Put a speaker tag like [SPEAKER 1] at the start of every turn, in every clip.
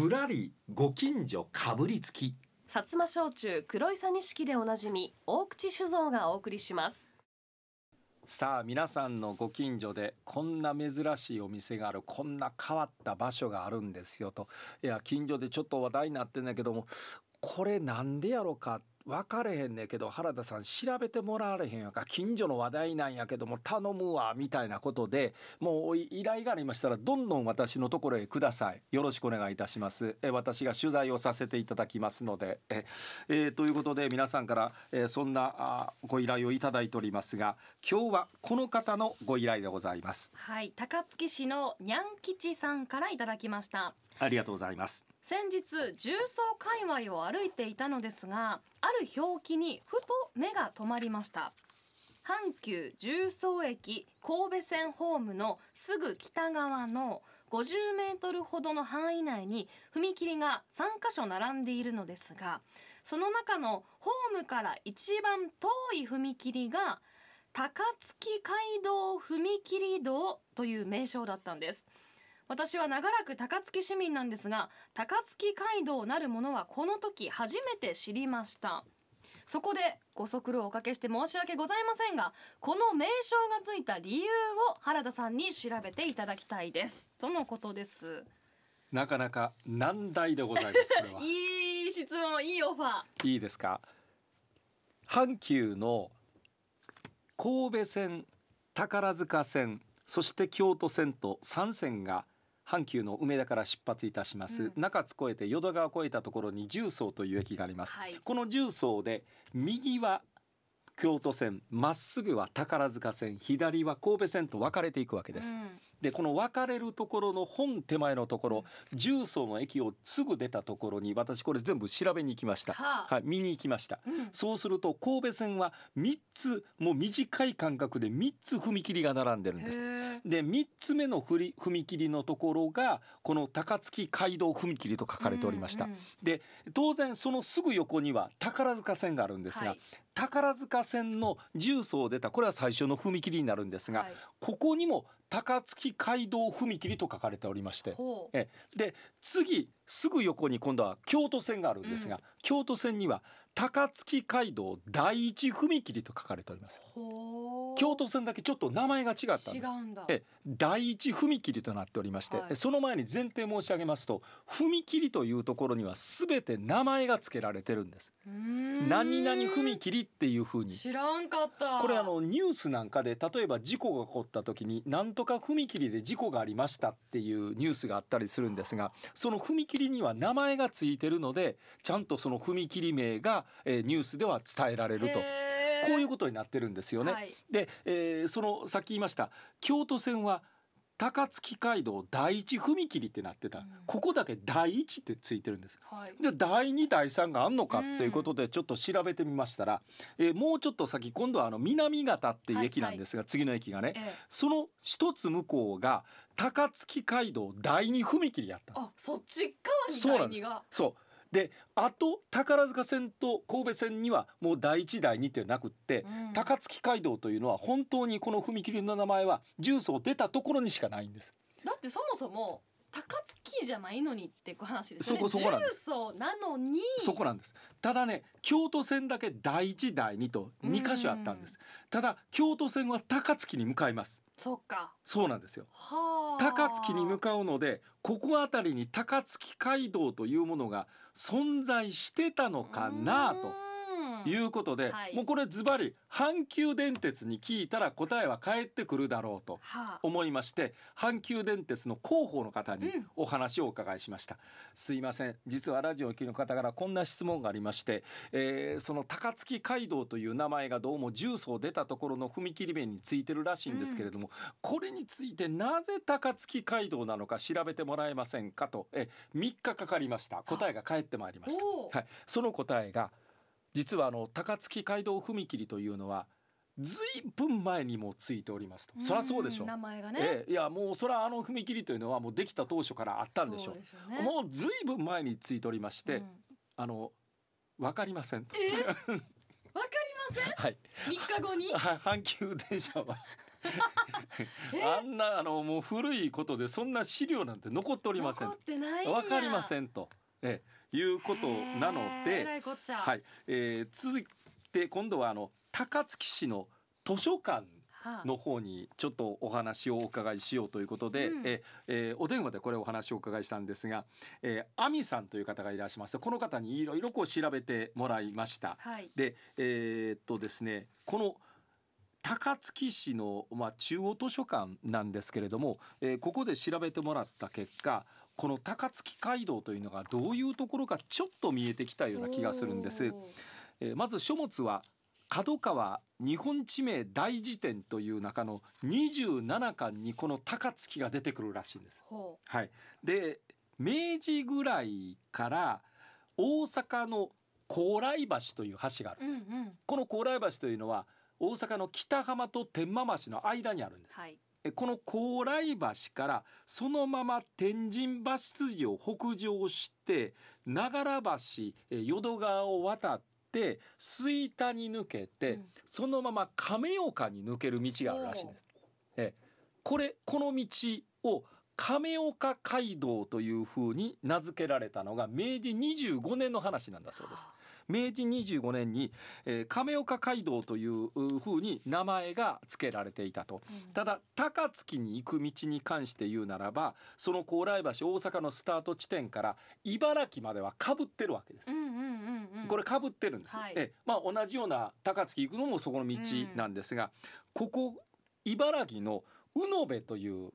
[SPEAKER 1] ぶらりご近所かぶりつき。
[SPEAKER 2] 薩摩焼酎黒いさ錦でおなじみ大口酒造がお送りします。
[SPEAKER 1] さあ皆さんのご近所でこんな珍しいお店があるこんな変わった場所があるんですよと。いや近所でちょっと話題になってんだけどもこれなんでやろか分かれへんねんけど原田さん調べてもらわれへんやか。近所の話題なんやけども頼むわみたいなことでもう依頼がありましたらどんどん私のところへください。よろしくお願いいたします。え私が取材をさせていただきますので。ええということで皆さんからえそんなあご依頼をいただいておりますが今日はこの方のご依頼でございます。
[SPEAKER 2] はい高槻市のにゃん吉さんからいただきました。
[SPEAKER 1] ありがとうございます
[SPEAKER 2] 先日重曹界隈を歩いていたのですがある表記にふと目が止まりました。阪急重曹駅神戸線ホームのすぐ北側の50メートルほどの範囲内に踏切が3箇所並んでいるのですがその中のホームから一番遠い踏切が高槻街道踏切道という名称だったんです。私は長らく高槻市民なんですが高槻街道なるものはこの時初めて知りました。そこでご足労をおかけして申し訳ございませんがこの名称がついた理由を原田さんに調べていただきたいです。とのことです。
[SPEAKER 1] なかなか難題でございますこれは。
[SPEAKER 2] いい質問いいオファー。
[SPEAKER 1] いいですか？阪急の神戸線宝塚線そして京都線と3線が阪急の梅田から出発いたします、
[SPEAKER 2] うん。
[SPEAKER 1] 中津越えて淀川越えたところに重曹という駅があります、
[SPEAKER 2] はい。
[SPEAKER 1] この重曹で右は京都線まっすぐは宝塚線左は神戸線と分かれていくわけです、
[SPEAKER 2] うん
[SPEAKER 1] でこの分かれるところの本手前のところ重曹の駅をすぐ出たところに私これ全部調べに行きました、
[SPEAKER 2] はあ。
[SPEAKER 1] はい、見に行きました。
[SPEAKER 2] うん。
[SPEAKER 1] そうすると神戸線は3つもう短い間隔で3つ踏切が並んでるんです。で3つ目のふり踏切のところがこの高槻街道踏切と書かれておりました。
[SPEAKER 2] うんうん
[SPEAKER 1] で当然そのすぐ横には宝塚線があるんですが、
[SPEAKER 2] はい。
[SPEAKER 1] 宝塚線の重曹を出たこれは最初の踏切になるんですが、
[SPEAKER 2] はい。
[SPEAKER 1] ここにも高槻街道踏切と書かれておりましてえ。で次すぐ横に今度は京都線があるんですが、
[SPEAKER 2] うん。
[SPEAKER 1] 京都線には高槻街道第一踏切と書かれております。京都線だけちょっと名前が違った
[SPEAKER 2] 違うんだ。
[SPEAKER 1] え第一踏切となっておりまして、
[SPEAKER 2] はい。
[SPEAKER 1] その前に前提申し上げますと踏切というところには全て名前が付けられてるんです。何々踏切っていう風に。
[SPEAKER 2] 知らんかった。
[SPEAKER 1] これあのニュースなんかで例えば事故が起こった時に何とか踏切で事故がありましたっていうニュースがあったりするんですがその踏切には名前がついてるのでちゃんとその踏切名が、えーニュースでは伝えられると。こういうことになってるんですよね。
[SPEAKER 2] はい。
[SPEAKER 1] で、えーそのさっき言いました京都線は高槻街道第一踏切ってなってた、
[SPEAKER 2] うん。
[SPEAKER 1] ここだけ第一ってついてるんです。
[SPEAKER 2] はい。
[SPEAKER 1] で第2第3があんのか
[SPEAKER 2] うん
[SPEAKER 1] ということでちょっと調べてみましたら、えーもうちょっと先今度はあの南方っていう駅なんですが、次の駅がね
[SPEAKER 2] ええ。
[SPEAKER 1] その一つ向こうが高槻街道第2踏切やったの。
[SPEAKER 2] あそっち
[SPEAKER 1] そうなんです
[SPEAKER 2] 側に
[SPEAKER 1] そうであと宝塚線と神戸線にはもう第1第2ってなくって、
[SPEAKER 2] うん
[SPEAKER 1] 高槻街道というのは本当にこの踏切の名前は重曹出たところにしかないんです。
[SPEAKER 2] だってそもそも高槻じゃないのにって話ですよね。
[SPEAKER 1] そこそこなんで
[SPEAKER 2] 重曹なのに。
[SPEAKER 1] そこなんです。ただね京都線だけ第1第2と2箇所あったんです。ただ京都線は高槻に向かいます。
[SPEAKER 2] そっか。
[SPEAKER 1] そうなんですよ。
[SPEAKER 2] はあ。
[SPEAKER 1] 高槻に向かうのでここあたりに高槻街道というものが存在してたのかなということで、
[SPEAKER 2] はい。
[SPEAKER 1] もうこれズバリ阪急電鉄に聞いたら答えは返ってくるだろうと
[SPEAKER 2] はあ。
[SPEAKER 1] 思いまして阪急電鉄の広報の方に
[SPEAKER 2] うん。
[SPEAKER 1] お話をお伺いしました、すいません。実はラジオを聴きの方からこんな質問がありまして、えーその高槻街道という名前がどうも重曹出たところの踏切面についてるらしいんですけれども、これについてなぜ高槻街道なのか調べてもらえませんかとえ3日かかりました。答えが返ってまいりました。はい、その答えが実はあの高槻街道踏切というのはずいぶん前にもついておりますと。そりゃそうでしょ
[SPEAKER 2] ん名前がね、
[SPEAKER 1] ええいやもうそれはあの踏切というのはもうできた当初からあったんでしょう。
[SPEAKER 2] ね。
[SPEAKER 1] もうずいぶん前についておりまして、
[SPEAKER 2] うん。
[SPEAKER 1] あのわかりませんと。
[SPEAKER 2] え わかりません？
[SPEAKER 1] はい。
[SPEAKER 2] 三日後に？
[SPEAKER 1] は阪急電車は。あんなあのもう古いことでそんな資料なんて残っておりません。
[SPEAKER 2] 残ってない
[SPEAKER 1] わかりませんと、ええいうことなのではい、えー続いて今度はあの高槻市の図書館
[SPEAKER 2] はあ。
[SPEAKER 1] の方にちょっとお話をお伺いしようということで、
[SPEAKER 2] うん。
[SPEAKER 1] ええーお電話でこれお話をお伺いしたんですが、えー、亜美さんという方がいらっしゃいます。この方にいろいろこう調べてもらいました。
[SPEAKER 2] はい。
[SPEAKER 1] でえーっとですねこの高槻市の、まあ、中央図書館なんですけれども、えーここで調べてもらった結果この高槻街道というのがどういうところかちょっと見えてきたような気がするんです。えーまず書物は角川日本地名大辞典という中の27巻にこの高槻が出てくるらしいんです。
[SPEAKER 2] ほ
[SPEAKER 1] はい、で明治ぐらいから大阪の高麗橋という橋があ
[SPEAKER 2] ううんん
[SPEAKER 1] るです。
[SPEAKER 2] うん
[SPEAKER 1] この高麗橋というのは大阪の北浜と天満橋の間にあるんです。
[SPEAKER 2] はい
[SPEAKER 1] えこの高麗橋からそのまま天神橋筋を北上して長良橋え淀川を渡って吹田に抜けて、
[SPEAKER 2] うん
[SPEAKER 1] そのまま亀岡に抜ける道があるらしいんです。えこれこの道を亀岡街道というふうに名付けられたのが明治25年の話なんだそうです。明治25年に、えー亀岡街道というふうに名前が付けられていたと。
[SPEAKER 2] うん。
[SPEAKER 1] ただ高槻に行く道に関して言うならばその高麗橋大阪のスタート地点から茨城まではかぶってるわけです。
[SPEAKER 2] う。んうんうんうん。
[SPEAKER 1] これかぶってるんです、
[SPEAKER 2] はい。
[SPEAKER 1] えまあ、同じような高槻行くのもそこの道なんですが、ここ茨城の宇野部という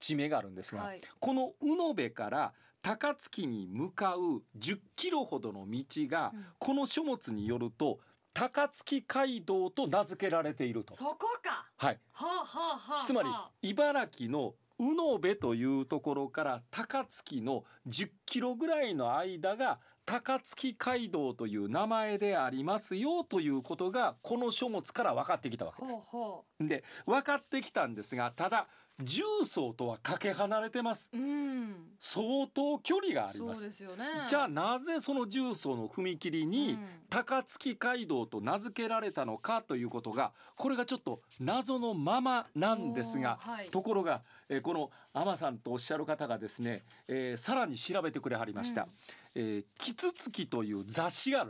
[SPEAKER 1] 地名があるんですが、
[SPEAKER 2] はい。
[SPEAKER 1] この宇野部から高槻に向かう10キロほどの道が、
[SPEAKER 2] うん。
[SPEAKER 1] この書物によると高槻街道と名付けられていると。
[SPEAKER 2] そこか。
[SPEAKER 1] はい、
[SPEAKER 2] はあはあはあ
[SPEAKER 1] つまり
[SPEAKER 2] はあ
[SPEAKER 1] 茨城の宇野部というところから高槻の10キロぐらいの間が高槻街道という名前でありますよということがこの書物から分かってきたわけで
[SPEAKER 2] ほうほ
[SPEAKER 1] す。で分かってきたんですがただ重曹とはかけ離れてます。
[SPEAKER 2] ううん
[SPEAKER 1] 相当距離があり
[SPEAKER 2] そう
[SPEAKER 1] ます。
[SPEAKER 2] ですよね
[SPEAKER 1] じゃあなぜその重曹の踏切に、
[SPEAKER 2] うん
[SPEAKER 1] 高槻街道と名付けられたのかということがこれがちょっと謎のままなんですが、
[SPEAKER 2] はい
[SPEAKER 1] ところが、えーこの天さんとおっしゃる方がですね、えーさらに調べてくれはりました。えーキツツキという雑誌が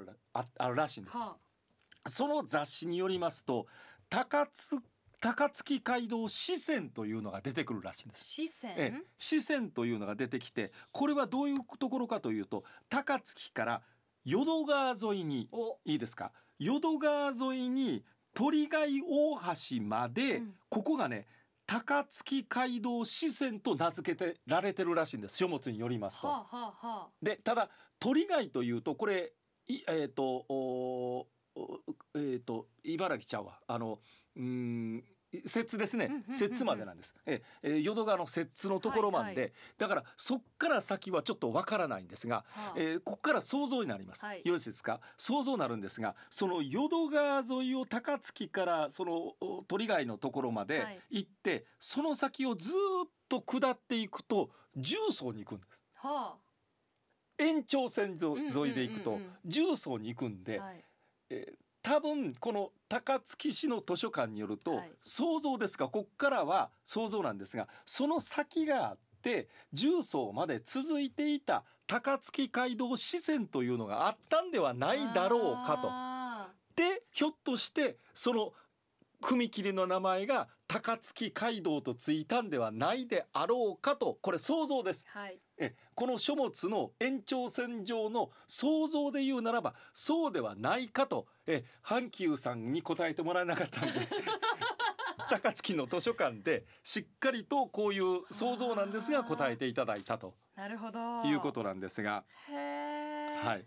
[SPEAKER 1] あるらしいんです。
[SPEAKER 2] は
[SPEAKER 1] その雑誌によりますと高津高槻街道支線というのが出てくるらしいんです。支線？というのが出てきてこれはどういうところかというと高槻から淀川沿いに
[SPEAKER 2] お。
[SPEAKER 1] いいですか？淀川沿いに鳥貝大橋まで、
[SPEAKER 2] うん。
[SPEAKER 1] ここがね高槻街道支線と名付けてられてるらしいんです。書物によりますと。
[SPEAKER 2] はあはあはあ。
[SPEAKER 1] でただ鳥貝というとこれいえっ、とおおえっ、と茨城ちゃうわ。あのうーん摂津ですね摂津までなん。です、ええー淀川の摂津のところまで、
[SPEAKER 2] はいは
[SPEAKER 1] だからそっから先はちょっとわからないんですが、
[SPEAKER 2] はあ。
[SPEAKER 1] えーここから想像になります、
[SPEAKER 2] はい。
[SPEAKER 1] よろしいですか？想像になるんですがその淀川沿いを高槻からそのお鳥貝のところまで
[SPEAKER 2] はい。
[SPEAKER 1] 行って、その先をずーっと下っていくと重曹に行くんです。
[SPEAKER 2] は
[SPEAKER 1] 延長線沿いで行くと重曹に行くんで、
[SPEAKER 2] あはい。
[SPEAKER 1] えー多分この高槻市の図書館によると、
[SPEAKER 2] はい。
[SPEAKER 1] 想像ですがこっからは想像なんですがその先があって重曹まで続いていた高槻街道支線というのがあったんではないだろうかと。
[SPEAKER 2] あ
[SPEAKER 1] でひょっとしてその踏切の名前が高槻街道とついたんではないであろうかと。これ想像です。
[SPEAKER 2] ーはい
[SPEAKER 1] えこの書物の延長線上の想像で言うならばそうではないかとえ阪急さんに答えてもらえなかったんで 高槻の図書館でしっかりとこういう想像なんですが答えていただいたと
[SPEAKER 2] なるほど。
[SPEAKER 1] いうことなんですが、はい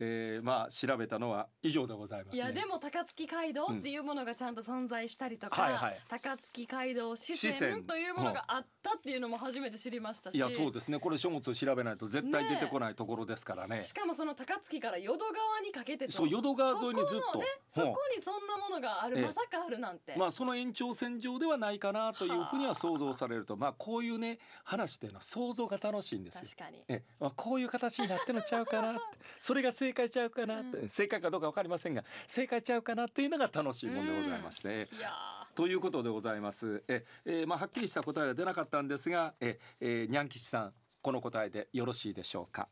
[SPEAKER 1] えーまあ調べたのは以上でございます、ね。
[SPEAKER 2] いやでも高槻街道っていうものがちゃんと存在したりとか、
[SPEAKER 1] はいはい。
[SPEAKER 2] 高槻街道支
[SPEAKER 1] 支線
[SPEAKER 2] 線というものがあったっていうのも初めて知りましたし。
[SPEAKER 1] いやそうですね。これ書物を調べないと絶対出てこないところですからね。
[SPEAKER 2] しかもその高槻から淀川にかけてと。
[SPEAKER 1] そう淀川沿いにずっと。
[SPEAKER 2] そこのねそこにそんなものがある、
[SPEAKER 1] ええ。
[SPEAKER 2] まさかあるなんて、
[SPEAKER 1] まあその延長線上ではないかなというふうには想像されるとまあこういうね話っていうのは想像が楽しいんですよ。
[SPEAKER 2] 確かに。
[SPEAKER 1] えまあ、こういう形になってんのちゃうかなって。それが正解ちゃうかなって、正解かどうか分かりませんが正解ちゃうかなっていうのが楽しいもんでございまして、
[SPEAKER 2] いやー。
[SPEAKER 1] ということでございます。え、えー、まあはっきりした答えは出なかったんですがえ、えー、にゃん吉さんこの答えでよろしいでしょうか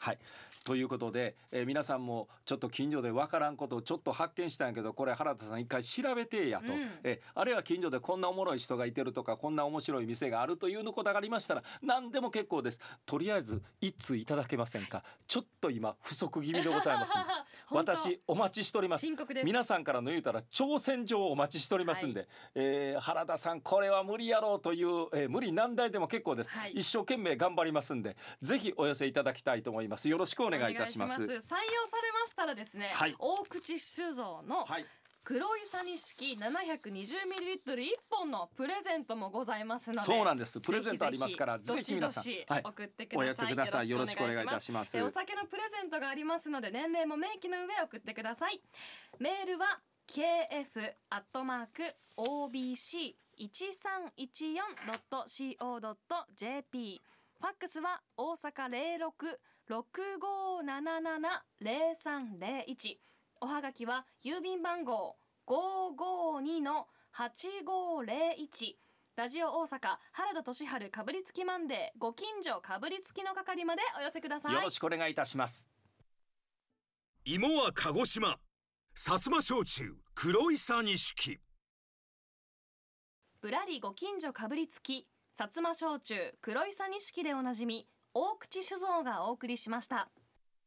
[SPEAKER 1] はい。ということで、えー、皆さんもちょっと近所でわからんことをちょっと発見したんやけどこれ原田さん一回調べてやと、うん、えあるいは近所でこんなおもろい人がいてるとかこんな面白い店があるというのことがありましたら何でも結構です。とりあえず一通いただけませんか。ちょっと今不足気味でございます 私お待ちしております。皆さんからの言うたら挑戦状をお待ちしておりますんで、はい、えー、原田さんこれは無理やろうという、えー、無理難題でも結構です、はい、一生懸命頑張りますんでぜひお寄せいただきたいと思いますよろしくお願いいたします。採用され
[SPEAKER 2] ましたらですね、はい、大口酒造の、はい。黒いサニ式 720ml 一本のプレゼントもございますので
[SPEAKER 1] そうなんです。プレゼントありますからぜひ皆さん
[SPEAKER 2] 送ってください、はい、
[SPEAKER 1] くださいよろしくお願いいたします。
[SPEAKER 2] お酒のプレゼントがありますので年齢も明記の上送ってください。メールは kf アットマーク obc 1314.co.jp ファックスは大阪零六六五七七零三零一。おはがきは郵便番号五五二の八五零一。ラジオ大阪原田俊治かぶりつきマンデーご近所かぶりつきの係までお寄せください。
[SPEAKER 1] よろしくお願いいたします。
[SPEAKER 3] 芋は鹿児島。薩摩焼酎黒いさ錦
[SPEAKER 2] ぶらりご近所かぶりつき薩摩焼酎黒いさ錦でおなじみ大口酒造がお送りしました。